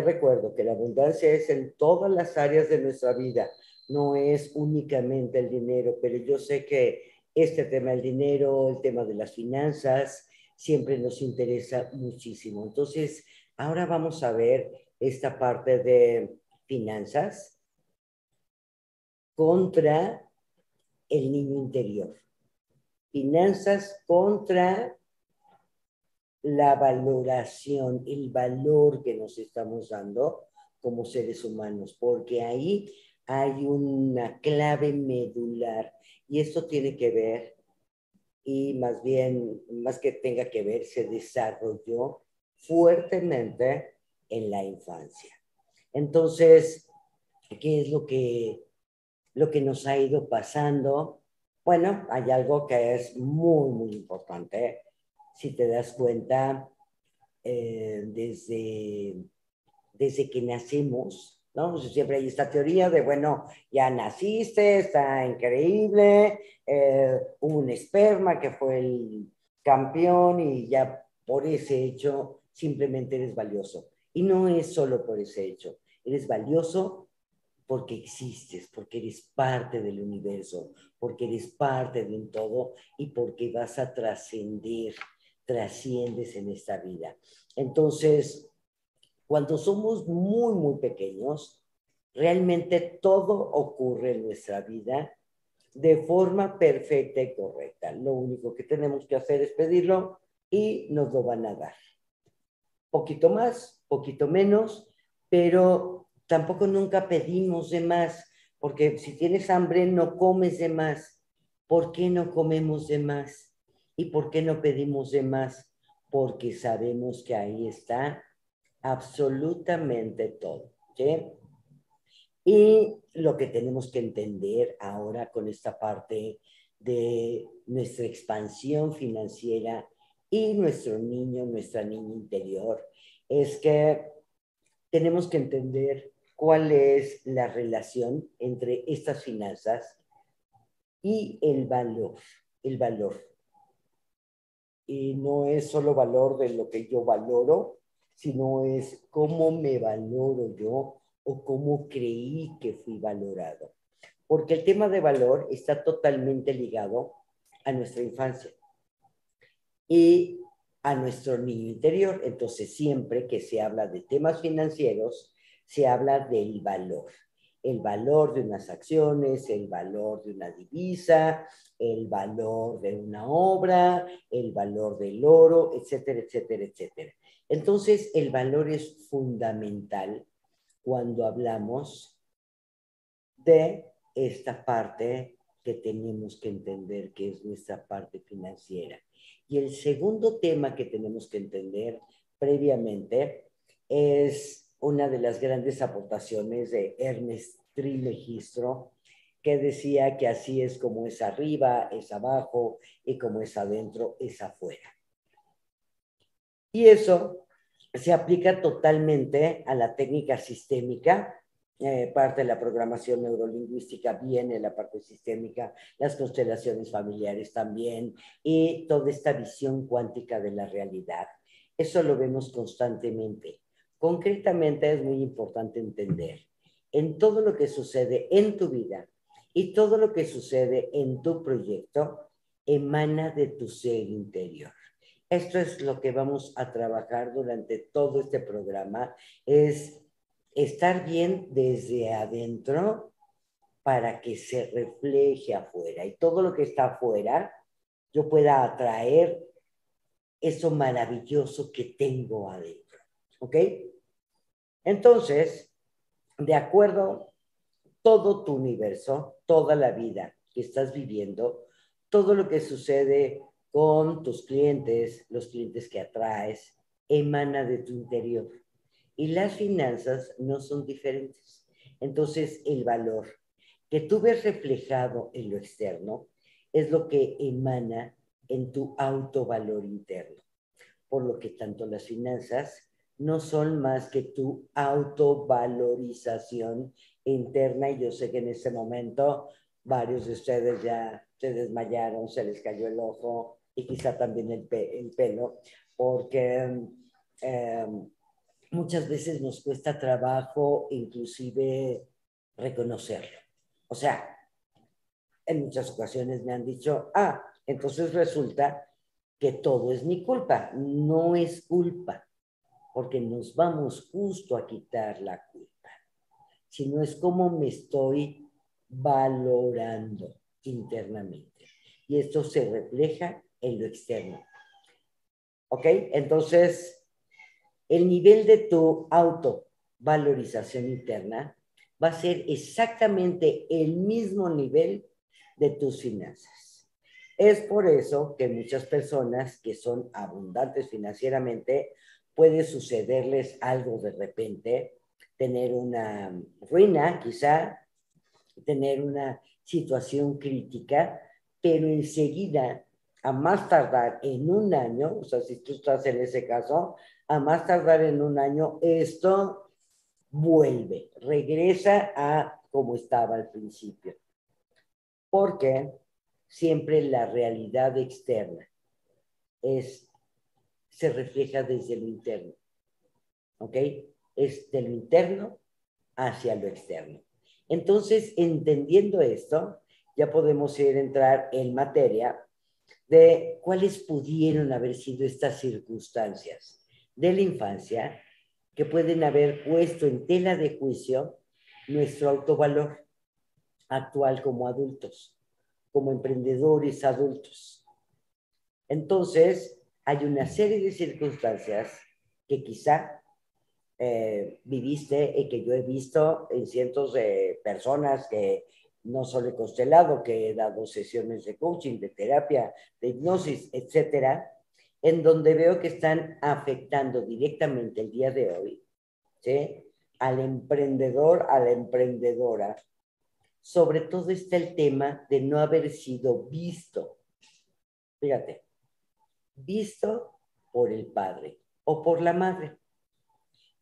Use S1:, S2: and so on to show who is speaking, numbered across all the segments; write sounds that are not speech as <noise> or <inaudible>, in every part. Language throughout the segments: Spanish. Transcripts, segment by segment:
S1: recuerdo que la abundancia es en todas las áreas de nuestra vida, no es únicamente el dinero, pero yo sé que este tema del dinero, el tema de las finanzas, siempre nos interesa muchísimo. Entonces, ahora vamos a ver esta parte de finanzas contra el niño interior. Finanzas contra la valoración, el valor que nos estamos dando como seres humanos, porque ahí hay una clave medular y esto tiene que ver, y más bien, más que tenga que ver, se desarrolló fuertemente en la infancia. Entonces, ¿qué es lo que, lo que nos ha ido pasando? Bueno, hay algo que es muy, muy importante si te das cuenta, eh, desde, desde que nacemos, ¿no? Siempre hay esta teoría de, bueno, ya naciste, está increíble, eh, hubo un esperma que fue el campeón y ya por ese hecho simplemente eres valioso. Y no es solo por ese hecho, eres valioso porque existes, porque eres parte del universo, porque eres parte de un todo y porque vas a trascender trasciendes en esta vida. Entonces, cuando somos muy, muy pequeños, realmente todo ocurre en nuestra vida de forma perfecta y correcta. Lo único que tenemos que hacer es pedirlo y nos lo van a dar. Poquito más, poquito menos, pero tampoco nunca pedimos de más, porque si tienes hambre no comes de más. ¿Por qué no comemos de más? ¿Y por qué no pedimos de más? Porque sabemos que ahí está absolutamente todo. ¿sí? Y lo que tenemos que entender ahora con esta parte de nuestra expansión financiera y nuestro niño, nuestra niña interior, es que tenemos que entender cuál es la relación entre estas finanzas y el valor, el valor y no es solo valor de lo que yo valoro, sino es cómo me valoro yo o cómo creí que fui valorado. Porque el tema de valor está totalmente ligado a nuestra infancia y a nuestro niño interior. Entonces, siempre que se habla de temas financieros, se habla del valor el valor de unas acciones, el valor de una divisa, el valor de una obra, el valor del oro, etcétera, etcétera, etcétera. Entonces, el valor es fundamental cuando hablamos de esta parte que tenemos que entender, que es nuestra parte financiera. Y el segundo tema que tenemos que entender previamente es una de las grandes aportaciones de Ernest Trimegistro, que decía que así es como es arriba, es abajo, y como es adentro, es afuera. Y eso se aplica totalmente a la técnica sistémica, eh, parte de la programación neurolingüística viene la parte sistémica, las constelaciones familiares también, y toda esta visión cuántica de la realidad. Eso lo vemos constantemente. Concretamente es muy importante entender en todo lo que sucede en tu vida y todo lo que sucede en tu proyecto emana de tu ser interior. Esto es lo que vamos a trabajar durante todo este programa, es estar bien desde adentro para que se refleje afuera y todo lo que está afuera yo pueda atraer eso maravilloso que tengo adentro. ¿Ok? Entonces, de acuerdo, todo tu universo, toda la vida que estás viviendo, todo lo que sucede con tus clientes, los clientes que atraes, emana de tu interior. Y las finanzas no son diferentes. Entonces, el valor que tú ves reflejado en lo externo es lo que emana en tu autovalor interno. Por lo que tanto las finanzas no son más que tu autovalorización interna y yo sé que en ese momento varios de ustedes ya se desmayaron, se les cayó el ojo y quizá también el, pelo, porque em, muchas veces nos cuesta trabajo inclusive reconocerlo. O sea, en muchas ocasiones me han dicho, ah, entonces resulta que todo es mi culpa. No es culpa, porque nos vamos justo a quitar la culpa, sino es como me estoy valorando internamente. Y esto se refleja en lo externo. ¿Ok? Entonces, el nivel de tu autovalorización interna va a ser exactamente el mismo nivel de tus finanzas. Es por eso que muchas personas que son abundantes financieramente puede sucederles algo de repente, tener una ruina quizá, tener una situación crítica, pero enseguida, a más tardar en un año, o sea, si tú estás en ese caso, a más tardar en un año, esto vuelve, regresa a como estaba al principio. Porque siempre la realidad externa es, se refleja desde lo interno. ¿Ok? Es de lo interno hacia lo externo. Entonces, entendiendo esto, ya podemos ir a entrar en materia de cuáles pudieron haber sido estas circunstancias de la infancia que pueden haber puesto en tela de juicio nuestro autovalor actual como adultos, como emprendedores adultos. Entonces, hay una serie de circunstancias que quizá eh, viviste y que yo he visto en cientos de personas que no solo he constelado, que he dado sesiones de coaching, de terapia, de hipnosis, etcétera, en donde veo que están afectando directamente el día de hoy ¿sí? al emprendedor, a la emprendedora. Sobre todo está el tema de no haber sido visto. Fíjate, visto por el padre o por la madre.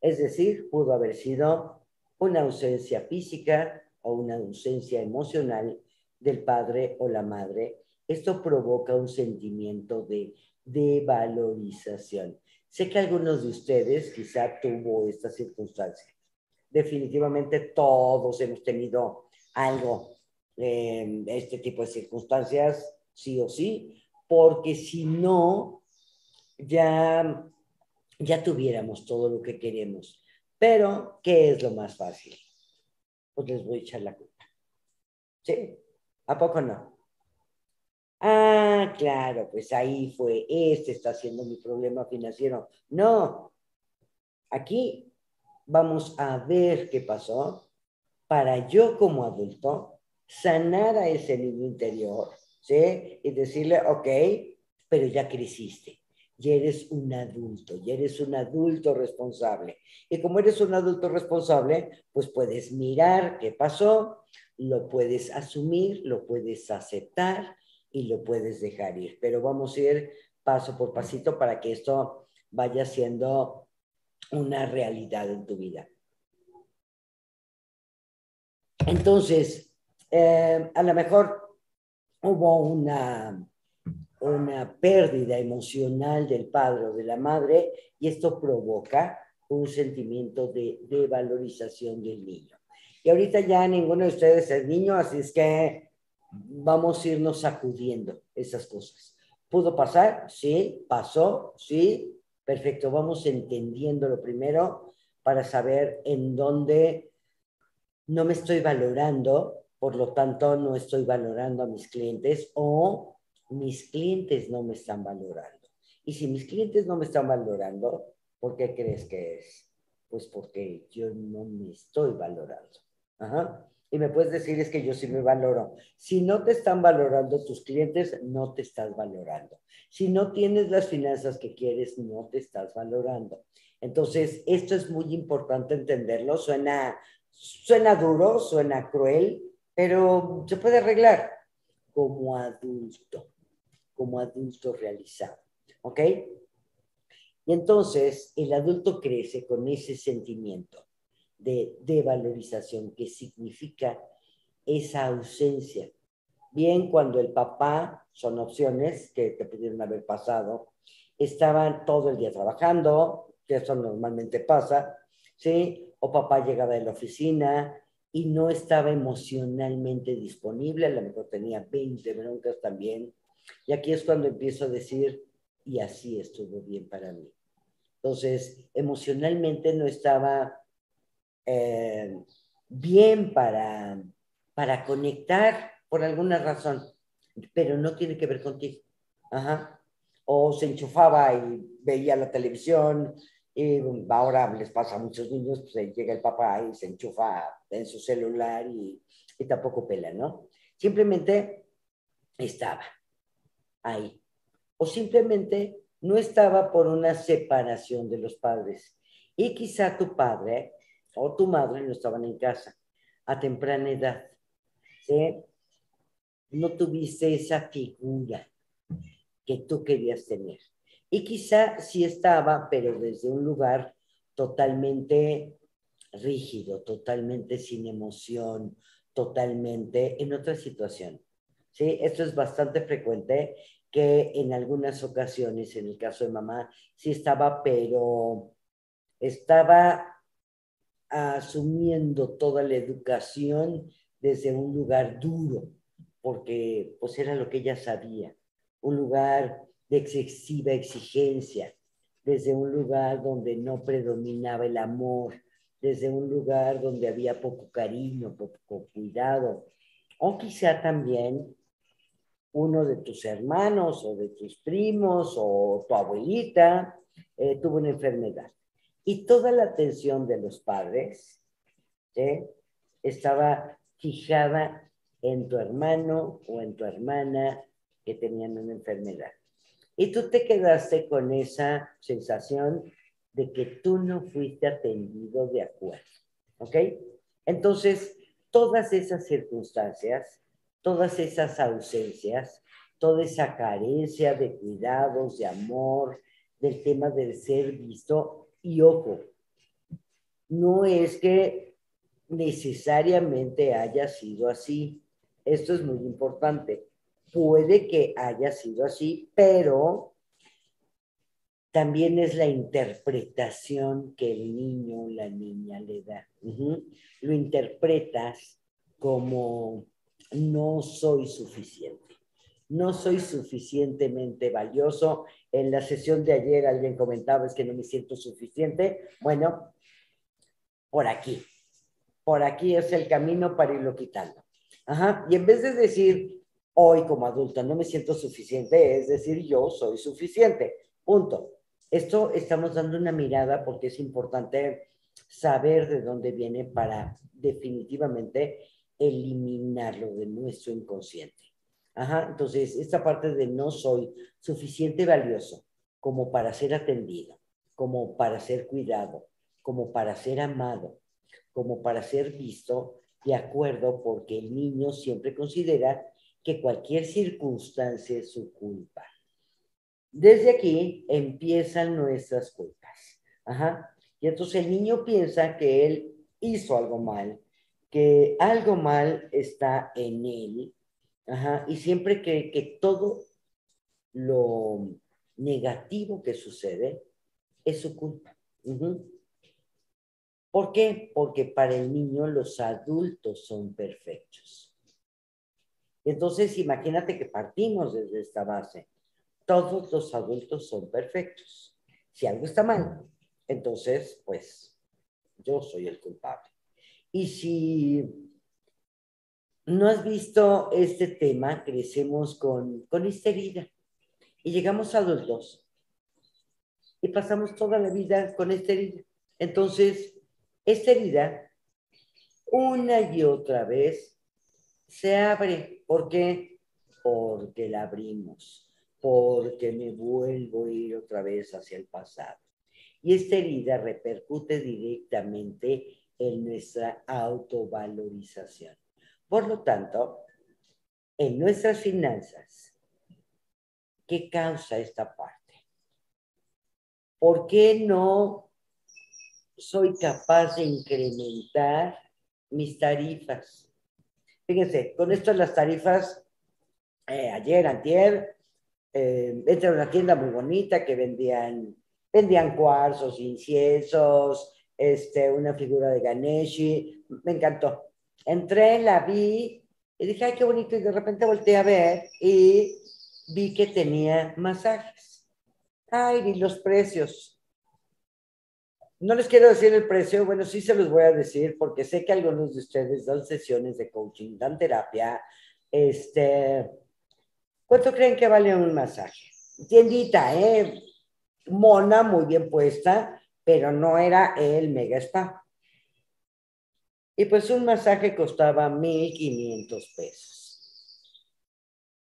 S1: Es decir, pudo haber sido una ausencia física o una ausencia emocional del padre o la madre. Esto provoca un sentimiento de de valorización. Sé que algunos de ustedes quizá tuvo esta circunstancia. Definitivamente todos hemos tenido algo, eh, este tipo de circunstancias, sí o sí, porque si no, ya, ya tuviéramos todo lo que queremos. Pero, ¿qué es lo más fácil? Pues les voy a echar la culpa. ¿Sí? ¿A poco no? Ah, claro, pues ahí fue, este está siendo mi problema financiero. No, aquí vamos a ver qué pasó para yo como adulto sanar a ese niño interior, ¿sí? Y decirle, ok, pero ya creciste, ya eres un adulto, ya eres un adulto responsable. Y como eres un adulto responsable, pues puedes mirar qué pasó, lo puedes asumir, lo puedes aceptar y lo puedes dejar ir. Pero vamos a ir paso por pasito para que esto vaya siendo una realidad en tu vida. Entonces, eh, a lo mejor hubo una, una pérdida emocional del padre o de la madre y esto provoca un sentimiento de, de valorización del niño. Y ahorita ya ninguno de ustedes es niño, así es que vamos a irnos sacudiendo esas cosas. ¿Pudo pasar? Sí. ¿Pasó? Sí. Perfecto. Vamos entendiendo lo primero para saber en dónde no me estoy valorando, por lo tanto no estoy valorando a mis clientes o mis clientes no me están valorando. Y si mis clientes no me están valorando, ¿por qué crees que es? Pues porque yo no me estoy valorando. Y me puedes decir es que yo sí me valoro. Si no te están valorando tus clientes, no te estás valorando. Si no tienes las finanzas que quieres, no te estás valorando. Entonces, esto es muy importante entenderlo. Suena, suena duro, suena cruel, pero se puede arreglar como adulto, como adulto realizado. ¿Ok? Y entonces el adulto crece con ese sentimiento de valorización que significa esa ausencia. Bien, cuando el papá, son opciones que te pudieron haber pasado, estaban todo el día trabajando, que eso normalmente pasa, ¿sí? O papá llegaba de la oficina y no estaba emocionalmente disponible, a lo mejor tenía 20 broncas también. Y aquí es cuando empiezo a decir, y así estuvo bien para mí. Entonces, emocionalmente no estaba eh, bien para, para conectar por alguna razón, pero no tiene que ver contigo. Ajá. O se enchufaba y veía la televisión, y ahora les pasa a muchos niños, pues llega el papá y se enchufa en su celular y, y tampoco pela, ¿no? Simplemente estaba ahí. O simplemente no estaba por una separación de los padres. Y quizá tu padre o tu madre no estaban en casa a temprana edad. ¿sí? No tuviste esa figura que tú querías tener. Y quizá sí estaba, pero desde un lugar totalmente rígido, totalmente sin emoción, totalmente en otra situación. ¿Sí? Esto es bastante frecuente que en algunas ocasiones, en el caso de mamá, sí estaba, pero estaba asumiendo toda la educación desde un lugar duro, porque pues era lo que ella sabía, un lugar de excesiva exigencia, desde un lugar donde no predominaba el amor, desde un lugar donde había poco cariño, poco cuidado, o quizá también uno de tus hermanos o de tus primos o tu abuelita eh, tuvo una enfermedad. Y toda la atención de los padres estaba fijada en tu hermano o en tu hermana que tenían una enfermedad. Y tú te quedaste con esa sensación de que tú no fuiste atendido de acuerdo. ¿Ok? Entonces, todas esas circunstancias todas esas ausencias, toda esa carencia de cuidados, de amor, del tema del ser visto. Y ojo, no es que necesariamente haya sido así. Esto es muy importante. Puede que haya sido así, pero también es la interpretación que el niño o la niña le da. Lo interpretas como no soy suficiente. No soy suficientemente valioso. En la sesión de ayer alguien comentaba es que no me siento suficiente. Bueno, por aquí. Por aquí es el camino para irlo quitando. Ajá. Y en vez de decir hoy como adulta no me siento suficiente, es decir, yo soy suficiente. Punto. Esto estamos dando una mirada porque es importante saber de dónde viene para definitivamente eliminarlo de nuestro inconsciente. Ajá, entonces, esta parte de no soy suficiente valioso como para ser atendido, como para ser cuidado, como para ser amado, como para ser visto, de acuerdo, porque el niño siempre considera que cualquier circunstancia es su culpa. Desde aquí empiezan nuestras culpas. Ajá. Y entonces el niño piensa que él hizo algo mal, que algo mal está en él, y siempre que, que todo lo negativo que sucede es su culpa. ¿Por qué? Porque para el niño los adultos son perfectos. Entonces, imagínate que partimos desde esta base. Todos los adultos son perfectos. Si algo está mal, entonces, pues, yo soy el culpable. Y si no has visto este tema, crecemos con, con esta herida y llegamos adultos y pasamos toda la vida con esta herida. Entonces, esta herida, una y otra vez, se abre. ¿Por qué? Porque la abrimos, porque me vuelvo a ir otra vez hacia el pasado. Y esta herida repercute directamente en nuestra autovalorización. Por lo tanto, en nuestras finanzas, ¿qué causa esta parte? ¿Por qué no soy capaz de incrementar mis tarifas? Fíjense, con esto las tarifas, eh, ayer, antier, eh, entré a una tienda muy bonita que vendían vendían cuarzos, inciensos, este, una figura de Ganeshi, me encantó. Entré, la vi y dije, ay, qué bonito, y de repente volteé a ver y vi que tenía masajes. Ay, vi los precios. No les quiero decir el precio, bueno, sí se los voy a decir porque sé que algunos de ustedes dan sesiones de coaching, dan terapia. Este, ¿Cuánto creen que vale un masaje? Tiendita, ¿eh? Mona, muy bien puesta, pero no era el mega spa. Y pues un masaje costaba 1.500 pesos.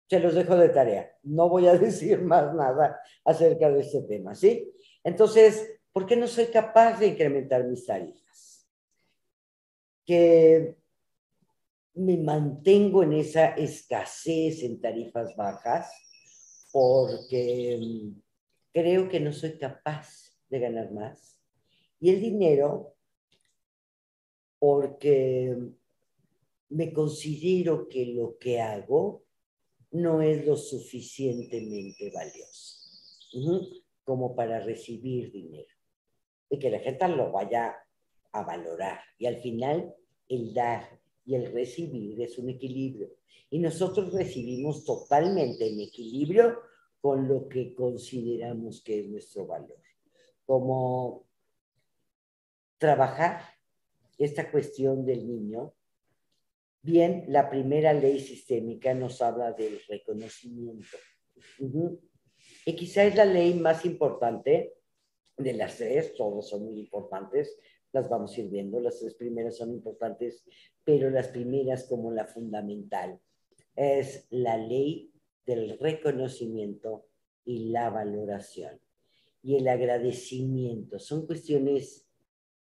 S1: Se los dejo de tarea. No voy a <laughs> decir más nada acerca de este tema, ¿sí? Entonces, ¿por qué no soy capaz de incrementar mis tarifas? Que me mantengo en esa escasez en tarifas bajas porque mm, creo que no soy capaz de ganar más. Y el dinero, porque me considero que lo que hago no es lo suficientemente valioso como para recibir dinero y que la gente lo vaya a valorar. Y al final, el dar y el recibir es un equilibrio. Y nosotros recibimos totalmente en equilibrio con lo que consideramos que es nuestro valor. Como trabajar esta cuestión del niño, bien, la primera ley sistémica nos habla del reconocimiento. Y quizá es la ley más importante de las tres, todas son muy importantes, las vamos a ir viendo, las tres primeras son importantes, pero las primeras como la fundamental es la ley del reconocimiento y la valoración y el agradecimiento. Son cuestiones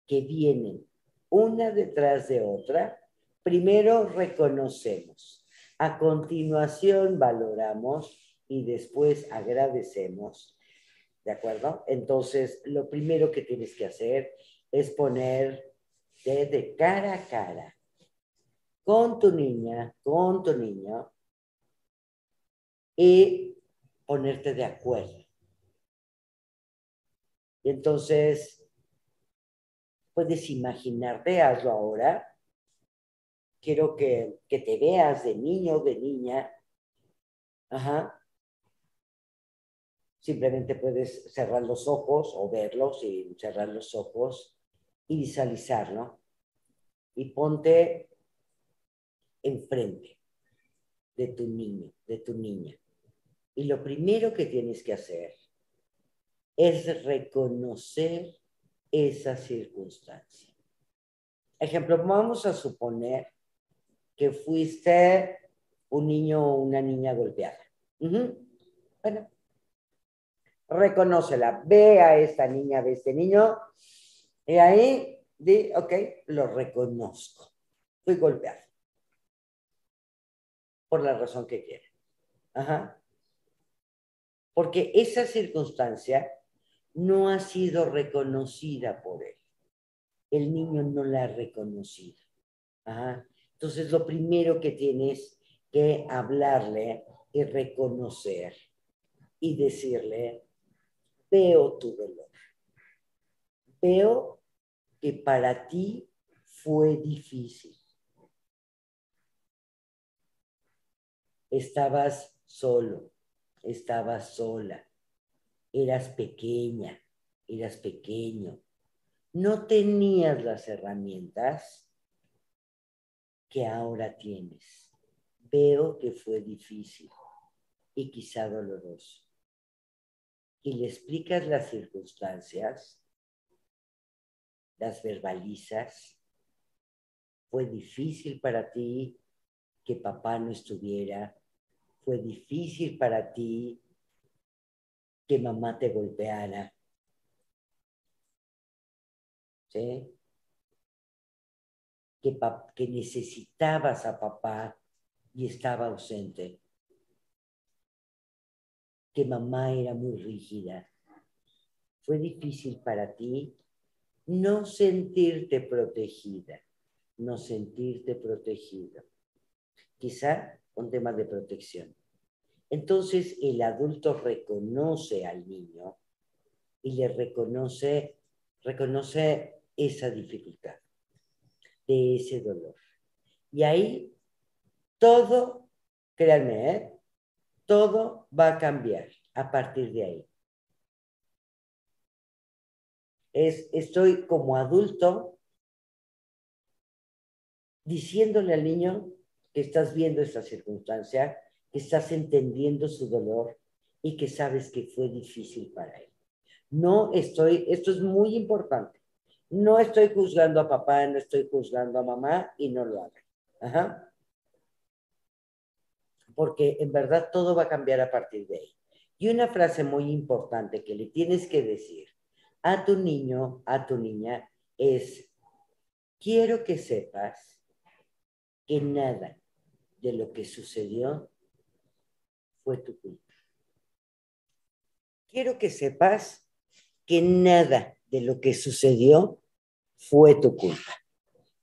S1: que vienen una detrás de otra. Primero reconocemos, a continuación valoramos y después agradecemos. ¿De acuerdo? Entonces, lo primero que tienes que hacer es poner de cara a cara con tu niña, con tu niño, y ponerte de acuerdo. Y entonces, puedes imaginarte, hazlo ahora. Quiero que, que te veas de niño o de niña. Ajá. Simplemente puedes cerrar los ojos o verlos y cerrar los ojos y visualizarlo. Y ponte enfrente de tu niño, de tu niña. Y lo primero que tienes que hacer es reconocer esa circunstancia. Ejemplo, vamos a suponer que fuiste un niño o una niña golpeada. Bueno, reconócela, ve a esta niña, ve a este niño, y ahí di, ok, lo reconozco, fui golpeado por la razón que quiera. Ajá. Porque esa circunstancia no ha sido reconocida por él. El niño no la ha reconocido. Ajá. Entonces, lo primero que tienes que hablarle y reconocer y decirle, veo tu dolor. Veo que para ti fue difícil. estabas solo, estabas sola, eras pequeña, eras pequeño, no tenías las herramientas que ahora tienes. Veo que fue difícil y quizá doloroso. Y le explicas las circunstancias, las verbalizas. Fue difícil para ti que papá no estuviera, fue difícil para ti que mamá te golpeara. ¿Sí? Que, que necesitabas a papá y estaba ausente. Que mamá era muy rígida. Fue difícil para ti no sentirte protegida, no sentirte protegido. Quizá un tema de protección. Entonces el adulto reconoce al niño y le reconoce, reconoce esa dificultad, de ese dolor. Y ahí todo, créanme, ¿eh? Todo va a cambiar a partir de ahí. Es, estoy como adulto diciéndole al niño que estás viendo esta circunstancia, que estás entendiendo su dolor y que sabes que fue difícil para él. No estoy, esto es muy importante, no estoy juzgando a papá, no estoy juzgando a mamá y no lo hagan. Ajá. Porque en verdad todo va a cambiar a partir de ahí. Y una frase muy importante que le tienes que decir a tu niño, a tu niña, es, quiero que sepas que nada de lo que sucedió fue tu culpa. Quiero que sepas que nada de lo que sucedió fue tu culpa.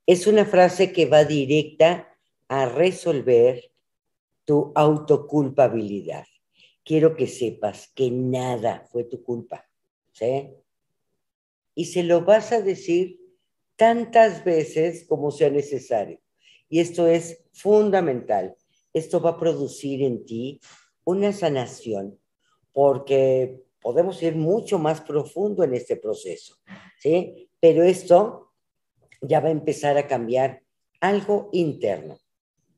S1: Es una frase que va directa a resolver tu autoculpabilidad. Quiero que sepas que nada fue tu culpa. ¿sí? Y se lo vas a decir tantas veces como sea necesario. Y esto es fundamental. Esto va a producir en ti una sanación porque podemos ir mucho más profundo en este proceso, ¿sí? Pero esto ya va a empezar a cambiar algo interno,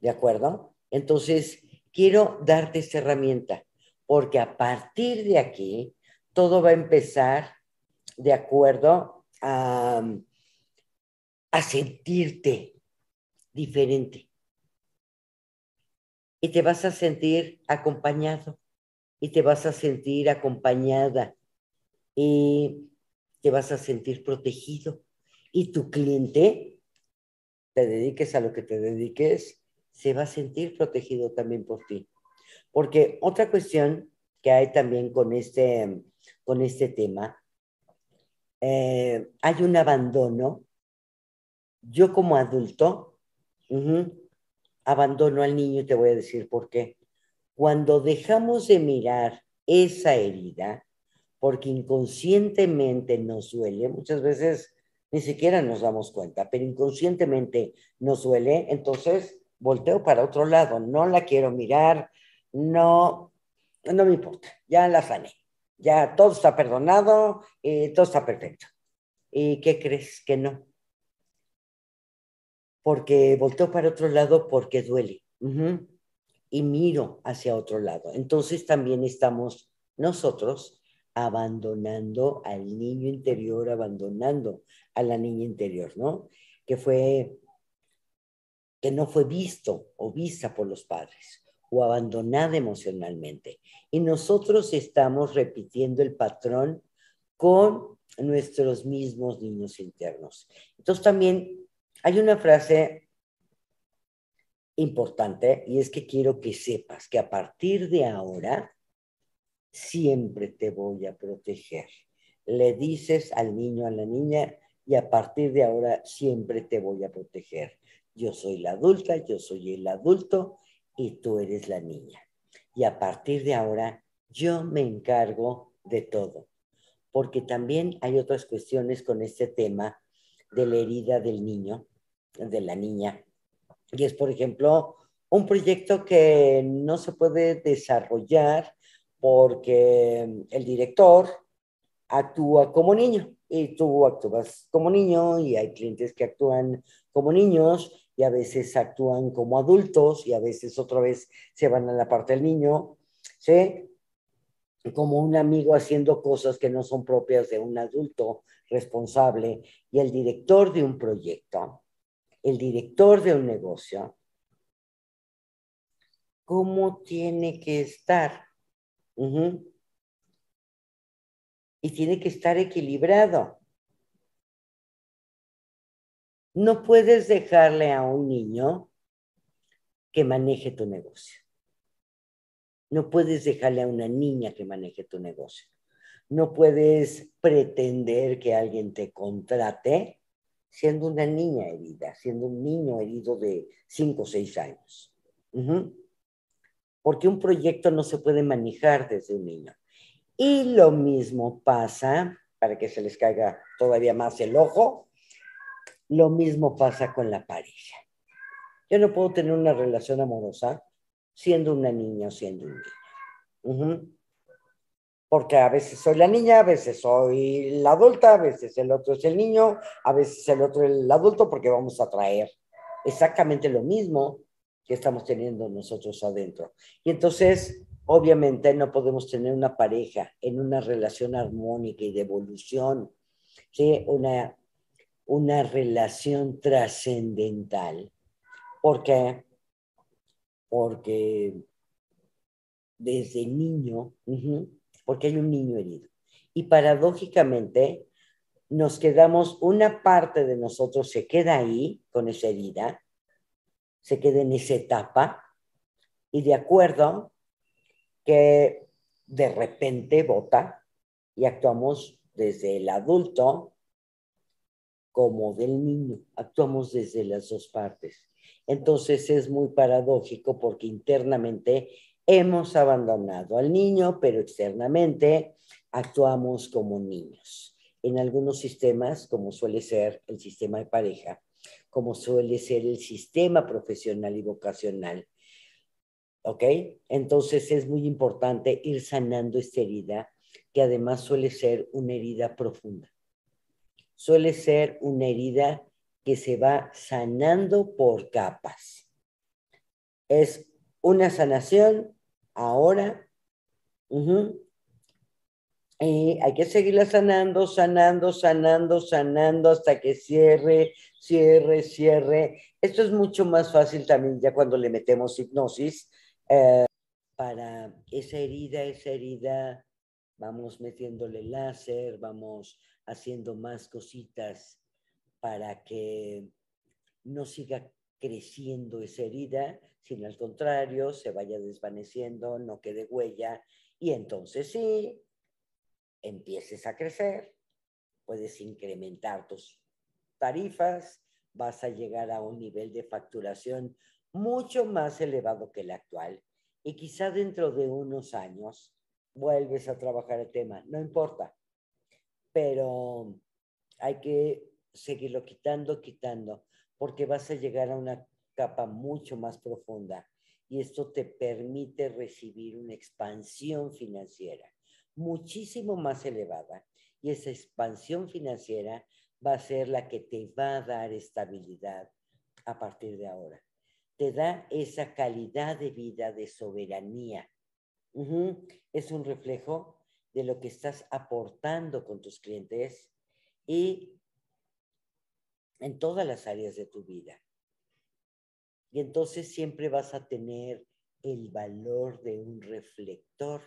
S1: ¿de acuerdo? Entonces, quiero darte esta herramienta, porque a partir de aquí, todo va a empezar de acuerdo a, a sentirte diferente. Y te vas a sentir acompañado y te vas a sentir acompañada y te vas a sentir protegido. Y tu cliente, te dediques a lo que te dediques, se va a sentir protegido también por ti. Porque otra cuestión que hay también con este, con este tema, eh, hay un abandono. Yo como adulto, abandono al niño y te voy a decir por qué cuando dejamos de mirar esa herida, porque inconscientemente nos duele, muchas veces ni siquiera nos damos cuenta, pero inconscientemente nos duele, entonces volteo para otro lado, no la quiero mirar, no, no me importa, ya la sané, ya todo está perdonado, eh, todo está perfecto. ¿Y qué crees que no? Porque volteo para otro lado porque duele y miro hacia otro lado. Entonces también estamos nosotros abandonando al niño interior, abandonando a la niña interior, ¿no? Que fue, que no fue visto o vista por los padres o abandonada emocionalmente. Y nosotros estamos repitiendo el patrón con nuestros mismos niños internos. Entonces también hay una frase importante y es que quiero que sepas que a partir de ahora siempre te voy a proteger. Le dices al niño, a la niña, y a partir de ahora siempre te voy a proteger. Yo soy la adulta, yo soy el adulto y tú eres la niña. Y a partir de ahora yo me encargo de todo. Porque también hay otras cuestiones con este tema de la herida del niño, de la niña, y es, por ejemplo, un proyecto que no se puede desarrollar porque el director actúa como niño y tú actúas como niño y hay clientes que actúan como niños y a veces actúan como adultos y a veces otra vez se van a la parte del niño, ¿sí? Como un amigo haciendo cosas que no son propias de un adulto responsable y el director de un proyecto el director de un negocio, cómo tiene que estar. Y tiene que estar equilibrado. No puedes dejarle a un niño que maneje tu negocio. No puedes dejarle a una niña que maneje tu negocio. No puedes pretender que alguien te contrate siendo una niña herida, siendo un niño herido de 5 o 6 años. Porque un proyecto no se puede manejar desde un niño. Y lo mismo pasa, para que se les caiga todavía más el ojo, lo mismo pasa con la pareja. Yo no puedo tener una relación amorosa siendo una niña o siendo un niño. Porque a veces soy la niña, a veces soy la adulta, a veces el otro es el niño, a veces el otro es el adulto, porque vamos a traer exactamente lo mismo que estamos teniendo nosotros adentro. Y entonces, obviamente, no podemos tener una pareja en una relación armónica y de evolución, ¿sí? una, una relación trascendental ¿Por qué? Porque desde niño, porque hay un niño herido. Y paradójicamente nos quedamos, una parte de nosotros se queda ahí con esa herida, se queda en esa etapa, y de acuerdo que de repente vota y actuamos desde el adulto como del niño, actuamos desde las dos partes. Entonces es muy paradójico porque internamente hemos abandonado al niño, pero externamente actuamos como niños. En algunos sistemas, como suele ser el sistema de pareja, como suele ser el sistema profesional y vocacional, ¿ok? Entonces es muy importante ir sanando esta herida, que además suele ser una herida profunda. Suele ser una herida que se va sanando por capas. Es una sanación ahora. Y hay que seguirla sanando, sanando, sanando, sanando hasta que cierre, cierre, cierre. Esto es mucho más fácil también ya cuando le metemos hipnosis. Eh, para esa herida, esa herida, vamos metiéndole láser, vamos haciendo más cositas para que no siga creciendo esa herida, sino al contrario, se vaya desvaneciendo, no quede huella, y entonces sí, empieces a crecer, puedes incrementar tus tarifas, vas a llegar a un nivel de facturación mucho más elevado que el actual, y quizá dentro de unos años vuelves a trabajar el tema, no importa, pero hay que seguirlo quitando, quitando, porque vas a llegar a una capa mucho más profunda y esto te permite recibir una expansión financiera muchísimo más elevada y esa expansión financiera va a ser la que te va a dar estabilidad a partir de ahora. Te da esa calidad de vida de soberanía. Es un reflejo de lo que estás aportando con tus clientes y en todas las áreas de tu vida. Y entonces siempre vas a tener el valor de un reflector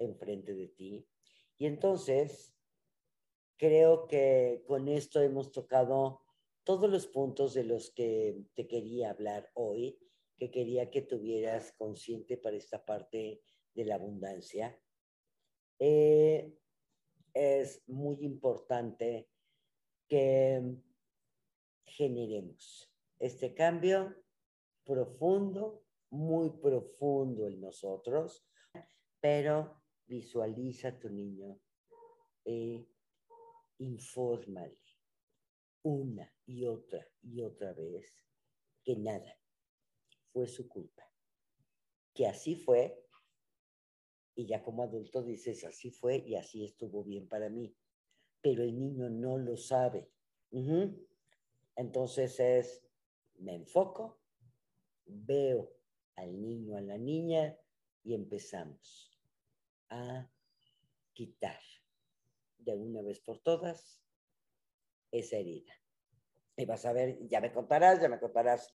S1: enfrente de ti. Y entonces creo que con esto hemos tocado todos los puntos de los que te quería hablar hoy, que quería que tuvieras consciente para esta parte de la abundancia. Eh, es muy importante que generemos este cambio profundo, muy profundo en nosotros, pero visualiza a tu niño e infórmale una y otra y otra vez que nada fue su culpa, que así fue y ya como adulto dices así fue y así estuvo bien para mí, pero el niño no lo sabe. Entonces es, me enfoco, veo al niño, a la niña y empezamos a quitar de una vez por todas esa herida. Y vas a ver, ya me contarás, ya me contarás